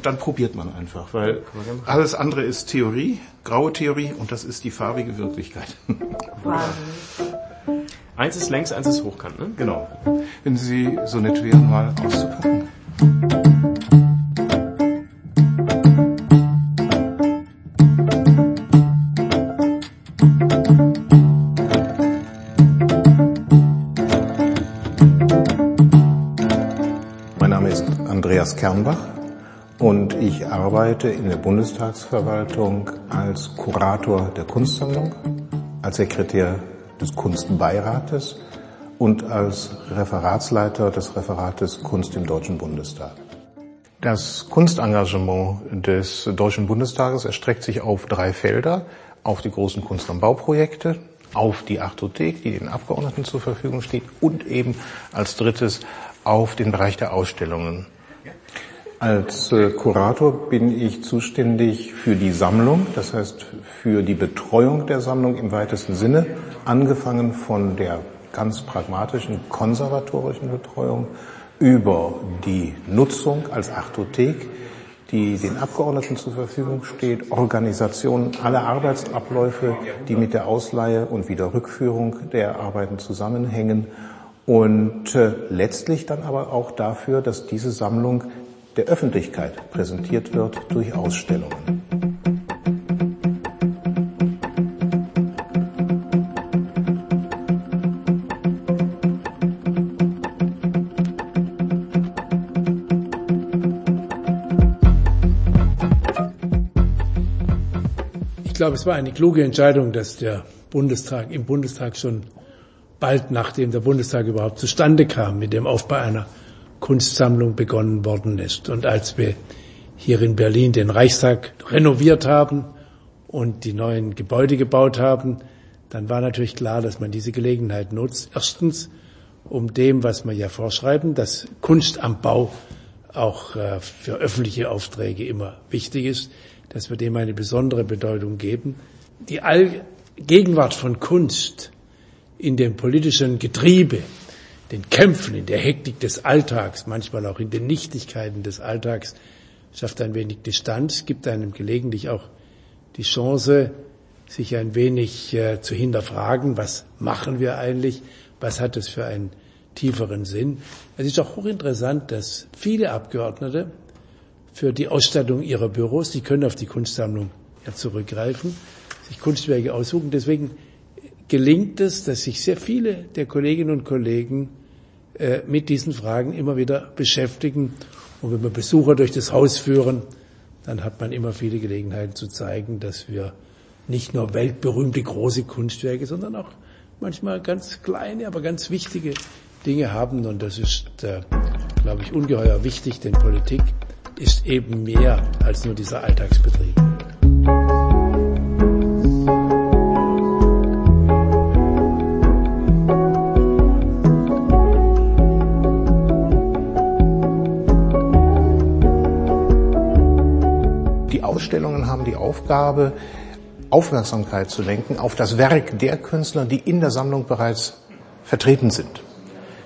und dann probiert man einfach, weil alles andere ist Theorie, graue Theorie und das ist die farbige Wirklichkeit. Wahnsinn. Eins ist längs, eins ist hochkant, ne? Genau. Wenn Sie so nett wären, mal auszupacken. Mein Name ist Andreas Kernbach und ich arbeite in der Bundestagsverwaltung als Kurator der Kunstsammlung, als Sekretär des Kunstbeirates und als Referatsleiter des Referates Kunst im Deutschen Bundestag. Das Kunstengagement des Deutschen Bundestages erstreckt sich auf drei Felder, auf die großen Kunst- und Bauprojekte, auf die Artothek, die den Abgeordneten zur Verfügung steht und eben als drittes auf den Bereich der Ausstellungen. Als äh, Kurator bin ich zuständig für die Sammlung, das heißt für die Betreuung der Sammlung im weitesten Sinne, angefangen von der ganz pragmatischen, konservatorischen Betreuung über die Nutzung als Artothek, die den Abgeordneten zur Verfügung steht, Organisation aller Arbeitsabläufe, die mit der Ausleihe und Wiederrückführung der Arbeiten zusammenhängen und äh, letztlich dann aber auch dafür, dass diese Sammlung der Öffentlichkeit präsentiert wird durch Ausstellungen. Ich glaube, es war eine kluge Entscheidung, dass der Bundestag im Bundestag schon bald nachdem der Bundestag überhaupt zustande kam, mit dem Aufbau einer Kunstsammlung begonnen worden ist. Und als wir hier in Berlin den Reichstag renoviert haben und die neuen Gebäude gebaut haben, dann war natürlich klar, dass man diese Gelegenheit nutzt. Erstens, um dem, was wir ja vorschreiben, dass Kunst am Bau auch äh, für öffentliche Aufträge immer wichtig ist, dass wir dem eine besondere Bedeutung geben. Die All Gegenwart von Kunst in dem politischen Getriebe, den Kämpfen, in der Hektik des Alltags, manchmal auch in den Nichtigkeiten des Alltags, schafft ein wenig Distanz, gibt einem gelegentlich auch die Chance, sich ein wenig äh, zu hinterfragen, was machen wir eigentlich, was hat es für einen tieferen Sinn. Es ist auch hochinteressant, dass viele Abgeordnete für die Ausstattung ihrer Büros, die können auf die Kunstsammlung ja zurückgreifen, sich Kunstwerke aussuchen. Deswegen gelingt es, dass sich sehr viele der Kolleginnen und Kollegen äh, mit diesen Fragen immer wieder beschäftigen. Und wenn wir Besucher durch das Haus führen, dann hat man immer viele Gelegenheiten zu zeigen, dass wir nicht nur weltberühmte große Kunstwerke, sondern auch manchmal ganz kleine, aber ganz wichtige Dinge haben. Und das ist, äh, glaube ich, ungeheuer wichtig, denn Politik ist eben mehr als nur dieser Alltagsbetrieb. Ausstellungen haben die Aufgabe, Aufmerksamkeit zu lenken auf das Werk der Künstler, die in der Sammlung bereits vertreten sind.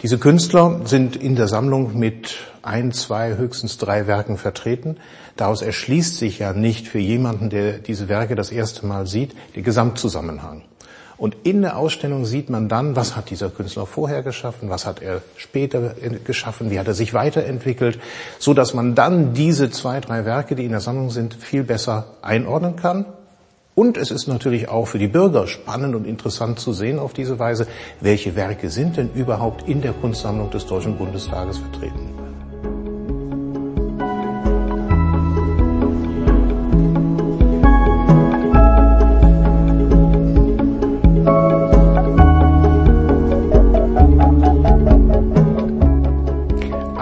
Diese Künstler sind in der Sammlung mit ein, zwei, höchstens drei Werken vertreten. Daraus erschließt sich ja nicht für jemanden, der diese Werke das erste Mal sieht, der Gesamtzusammenhang. Und in der Ausstellung sieht man dann, was hat dieser Künstler vorher geschaffen, was hat er später geschaffen, wie hat er sich weiterentwickelt, so dass man dann diese zwei, drei Werke, die in der Sammlung sind, viel besser einordnen kann. Und es ist natürlich auch für die Bürger spannend und interessant zu sehen auf diese Weise, welche Werke sind denn überhaupt in der Kunstsammlung des Deutschen Bundestages vertreten.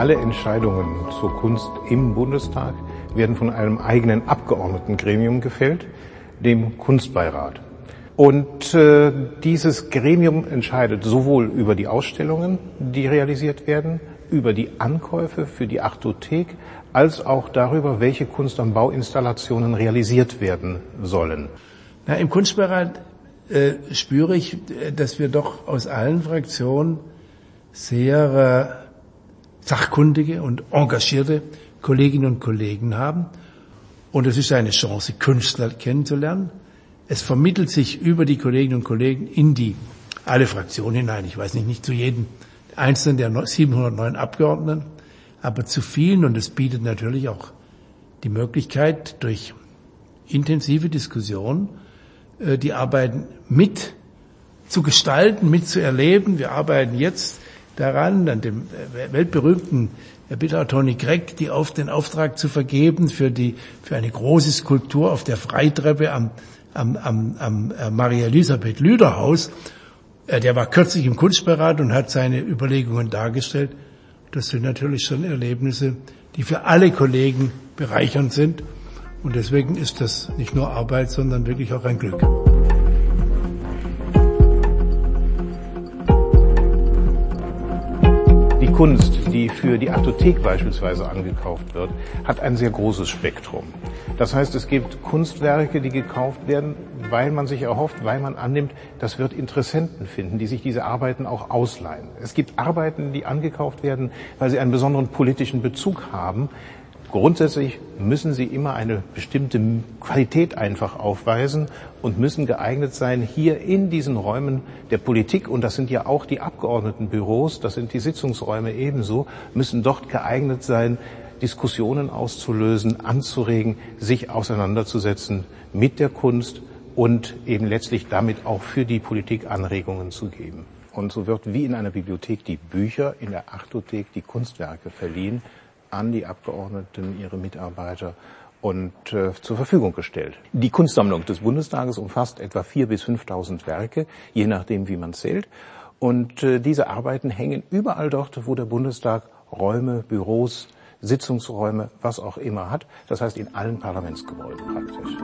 Alle Entscheidungen zur Kunst im Bundestag werden von einem eigenen Abgeordnetengremium gefällt, dem Kunstbeirat. Und äh, dieses Gremium entscheidet sowohl über die Ausstellungen, die realisiert werden, über die Ankäufe für die Artothek, als auch darüber, welche Kunst- und Bauinstallationen realisiert werden sollen. Na, Im Kunstbeirat äh, spüre ich, dass wir doch aus allen Fraktionen sehr äh, sachkundige und engagierte Kolleginnen und Kollegen haben. Und es ist eine Chance, Künstler kennenzulernen. Es vermittelt sich über die Kolleginnen und Kollegen in die alle Fraktionen hinein. Ich weiß nicht, nicht zu jedem einzelnen der 709 Abgeordneten, aber zu vielen. Und es bietet natürlich auch die Möglichkeit, durch intensive Diskussion äh, die Arbeiten mit zu gestalten, mit zu erleben. Wir arbeiten jetzt daran, an dem weltberühmten Bildhauer Tony Gregg die auf den Auftrag zu vergeben für die für eine große Skulptur auf der Freitreppe am am, am, am äh, Maria Elisabeth Lüder Haus. Äh, der war kürzlich im Kunstberat und hat seine Überlegungen dargestellt. Das sind natürlich schon Erlebnisse, die für alle Kollegen bereichernd sind. Und deswegen ist das nicht nur Arbeit, sondern wirklich auch ein Glück. Kunst, die für die Artothek beispielsweise angekauft wird, hat ein sehr großes Spektrum. Das heißt, es gibt Kunstwerke, die gekauft werden, weil man sich erhofft, weil man annimmt, das wird Interessenten finden, die sich diese Arbeiten auch ausleihen. Es gibt Arbeiten, die angekauft werden, weil sie einen besonderen politischen Bezug haben, Grundsätzlich müssen sie immer eine bestimmte Qualität einfach aufweisen und müssen geeignet sein, hier in diesen Räumen der Politik, und das sind ja auch die Abgeordnetenbüros, das sind die Sitzungsräume ebenso, müssen dort geeignet sein, Diskussionen auszulösen, anzuregen, sich auseinanderzusetzen mit der Kunst und eben letztlich damit auch für die Politik Anregungen zu geben. Und so wird wie in einer Bibliothek die Bücher, in der Artothek die Kunstwerke verliehen an die Abgeordneten, ihre Mitarbeiter und äh, zur Verfügung gestellt. Die Kunstsammlung des Bundestages umfasst etwa 4.000 bis 5.000 Werke, je nachdem, wie man zählt. Und äh, diese Arbeiten hängen überall dort, wo der Bundestag Räume, Büros, Sitzungsräume, was auch immer hat. Das heißt in allen Parlamentsgebäuden praktisch.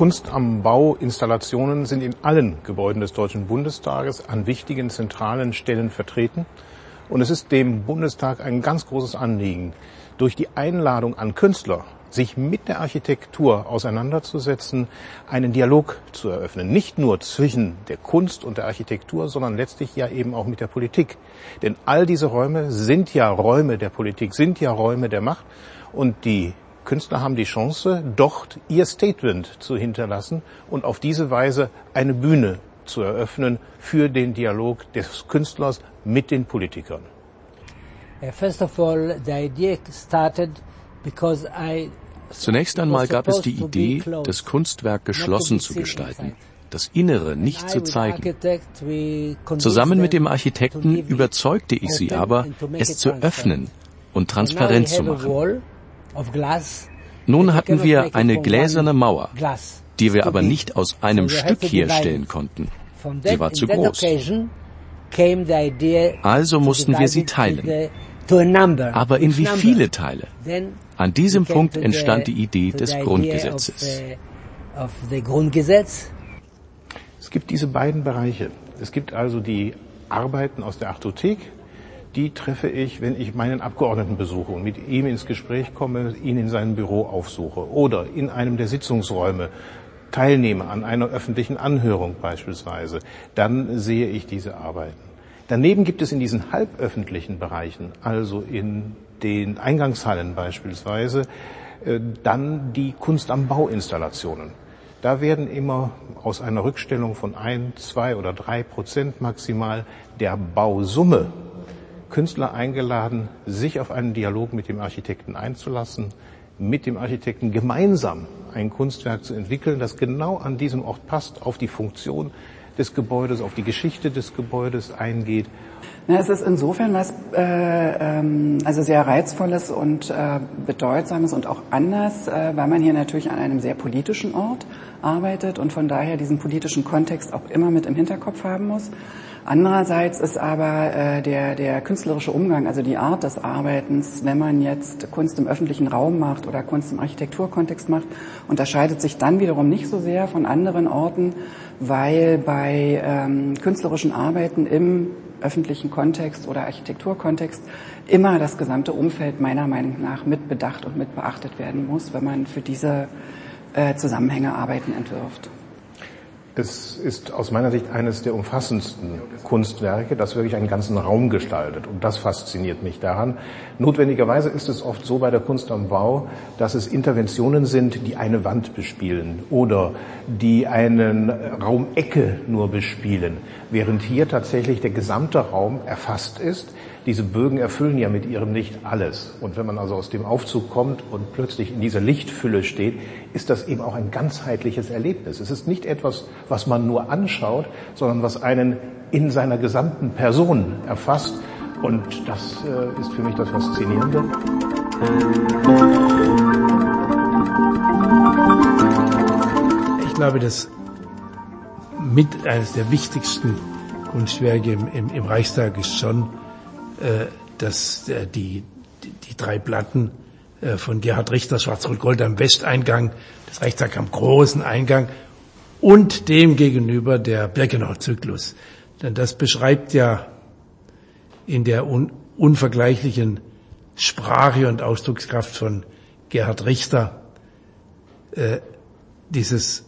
Kunst am Bau Installationen sind in allen Gebäuden des Deutschen Bundestages an wichtigen zentralen Stellen vertreten. Und es ist dem Bundestag ein ganz großes Anliegen, durch die Einladung an Künstler, sich mit der Architektur auseinanderzusetzen, einen Dialog zu eröffnen. Nicht nur zwischen der Kunst und der Architektur, sondern letztlich ja eben auch mit der Politik. Denn all diese Räume sind ja Räume der Politik, sind ja Räume der Macht. Und die Künstler haben die Chance, dort ihr Statement zu hinterlassen und auf diese Weise eine Bühne zu eröffnen für den Dialog des Künstlers mit den Politikern. Zunächst einmal gab es die Idee, das Kunstwerk geschlossen zu gestalten, das Innere nicht zu zeigen. Zusammen mit dem Architekten überzeugte ich sie aber, es zu öffnen und transparent zu machen. Nun hatten wir eine gläserne Mauer, die wir aber nicht aus einem Stück herstellen konnten. Sie war zu groß. Also mussten wir sie teilen. Aber in wie viele Teile? An diesem Punkt entstand die Idee des Grundgesetzes. Es gibt diese beiden Bereiche. Es gibt also die Arbeiten aus der Artothek, die treffe ich, wenn ich meinen Abgeordneten besuche und mit ihm ins Gespräch komme, ihn in seinem Büro aufsuche oder in einem der Sitzungsräume teilnehme an einer öffentlichen Anhörung beispielsweise, dann sehe ich diese Arbeiten. Daneben gibt es in diesen halböffentlichen Bereichen, also in den Eingangshallen beispielsweise, äh, dann die Kunst am Bauinstallationen. Da werden immer aus einer Rückstellung von ein, zwei oder drei Prozent maximal der Bausumme Künstler eingeladen, sich auf einen Dialog mit dem Architekten einzulassen, mit dem Architekten gemeinsam ein Kunstwerk zu entwickeln, das genau an diesem Ort passt, auf die Funktion des Gebäudes, auf die Geschichte des Gebäudes eingeht. Na, es ist insofern was äh, ähm, also sehr reizvolles und äh, bedeutsames und auch anders, äh, weil man hier natürlich an einem sehr politischen Ort arbeitet und von daher diesen politischen Kontext auch immer mit im Hinterkopf haben muss. Andererseits ist aber äh, der, der künstlerische Umgang, also die Art des Arbeitens, wenn man jetzt Kunst im öffentlichen Raum macht oder Kunst im Architekturkontext macht, unterscheidet sich dann wiederum nicht so sehr von anderen Orten, weil bei ähm, künstlerischen Arbeiten im öffentlichen Kontext oder Architekturkontext immer das gesamte Umfeld meiner Meinung nach mit bedacht und mit beachtet werden muss, wenn man für diese äh, Zusammenhänge Arbeiten entwirft. Es ist aus meiner Sicht eines der umfassendsten Kunstwerke, das wirklich einen ganzen Raum gestaltet. Und das fasziniert mich daran. Notwendigerweise ist es oft so bei der Kunst am Bau, dass es Interventionen sind, die eine Wand bespielen oder die einen Raumecke nur bespielen, während hier tatsächlich der gesamte Raum erfasst ist diese Bögen erfüllen ja mit ihrem Licht alles. Und wenn man also aus dem Aufzug kommt und plötzlich in dieser Lichtfülle steht, ist das eben auch ein ganzheitliches Erlebnis. Es ist nicht etwas, was man nur anschaut, sondern was einen in seiner gesamten Person erfasst. Und das äh, ist für mich das Faszinierende. Ich glaube, dass mit eines der wichtigsten Kunstwerke im, im, im Reichstag ist schon dass äh, die, die, die drei Platten äh, von Gerhard Richter, Schwarz-Rot-Gold am Westeingang, das Reichstag am großen Eingang und dem gegenüber der Birkenau-Zyklus. Denn das beschreibt ja in der un unvergleichlichen Sprache und Ausdruckskraft von Gerhard Richter äh, dieses,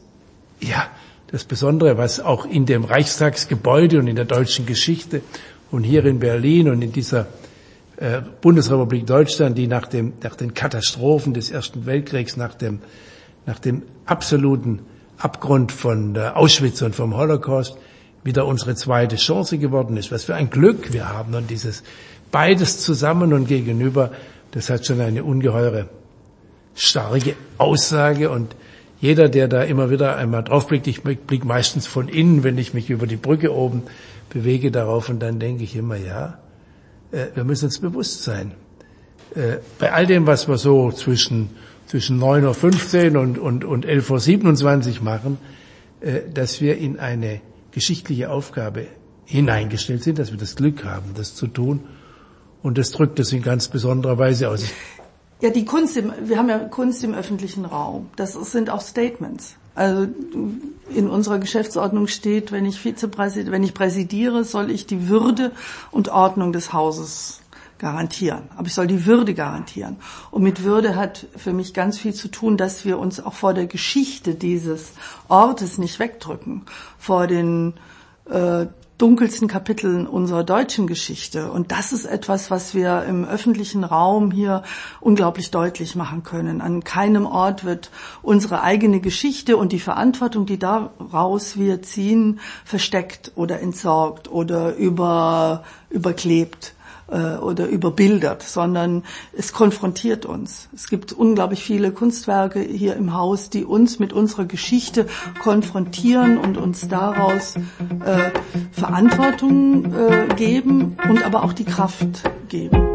ja, das Besondere, was auch in dem Reichstagsgebäude und in der deutschen Geschichte und hier in Berlin und in dieser äh, Bundesrepublik Deutschland, die nach, dem, nach den Katastrophen des Ersten Weltkriegs, nach dem, nach dem absoluten Abgrund von äh, Auschwitz und vom Holocaust wieder unsere zweite Chance geworden ist. Was für ein Glück wir haben und dieses beides zusammen und gegenüber, das hat schon eine ungeheure starke Aussage und jeder, der da immer wieder einmal draufblickt, ich blicke meistens von innen, wenn ich mich über die Brücke oben bewege darauf und dann denke ich immer, ja, äh, wir müssen uns bewusst sein. Äh, bei all dem, was wir so zwischen, zwischen 9.15 Uhr und, und, und 11.27 Uhr machen, äh, dass wir in eine geschichtliche Aufgabe hineingestellt sind, dass wir das Glück haben, das zu tun. Und das drückt es in ganz besonderer Weise aus. Ja, die Kunst, im, wir haben ja Kunst im öffentlichen Raum. Das sind auch Statements. Also in unserer Geschäftsordnung steht, wenn ich Vizepräsident, wenn ich präsidiere, soll ich die Würde und Ordnung des Hauses garantieren. Aber ich soll die Würde garantieren. Und mit Würde hat für mich ganz viel zu tun, dass wir uns auch vor der Geschichte dieses Ortes nicht wegdrücken, vor den äh, dunkelsten Kapiteln unserer deutschen Geschichte. Und das ist etwas, was wir im öffentlichen Raum hier unglaublich deutlich machen können. An keinem Ort wird unsere eigene Geschichte und die Verantwortung, die daraus wir ziehen, versteckt oder entsorgt oder über, überklebt äh, oder überbildert, sondern es konfrontiert uns. Es gibt unglaublich viele Kunstwerke hier im Haus, die uns mit unserer Geschichte konfrontieren und uns daraus äh, Verantwortung äh, geben und aber auch die Kraft geben.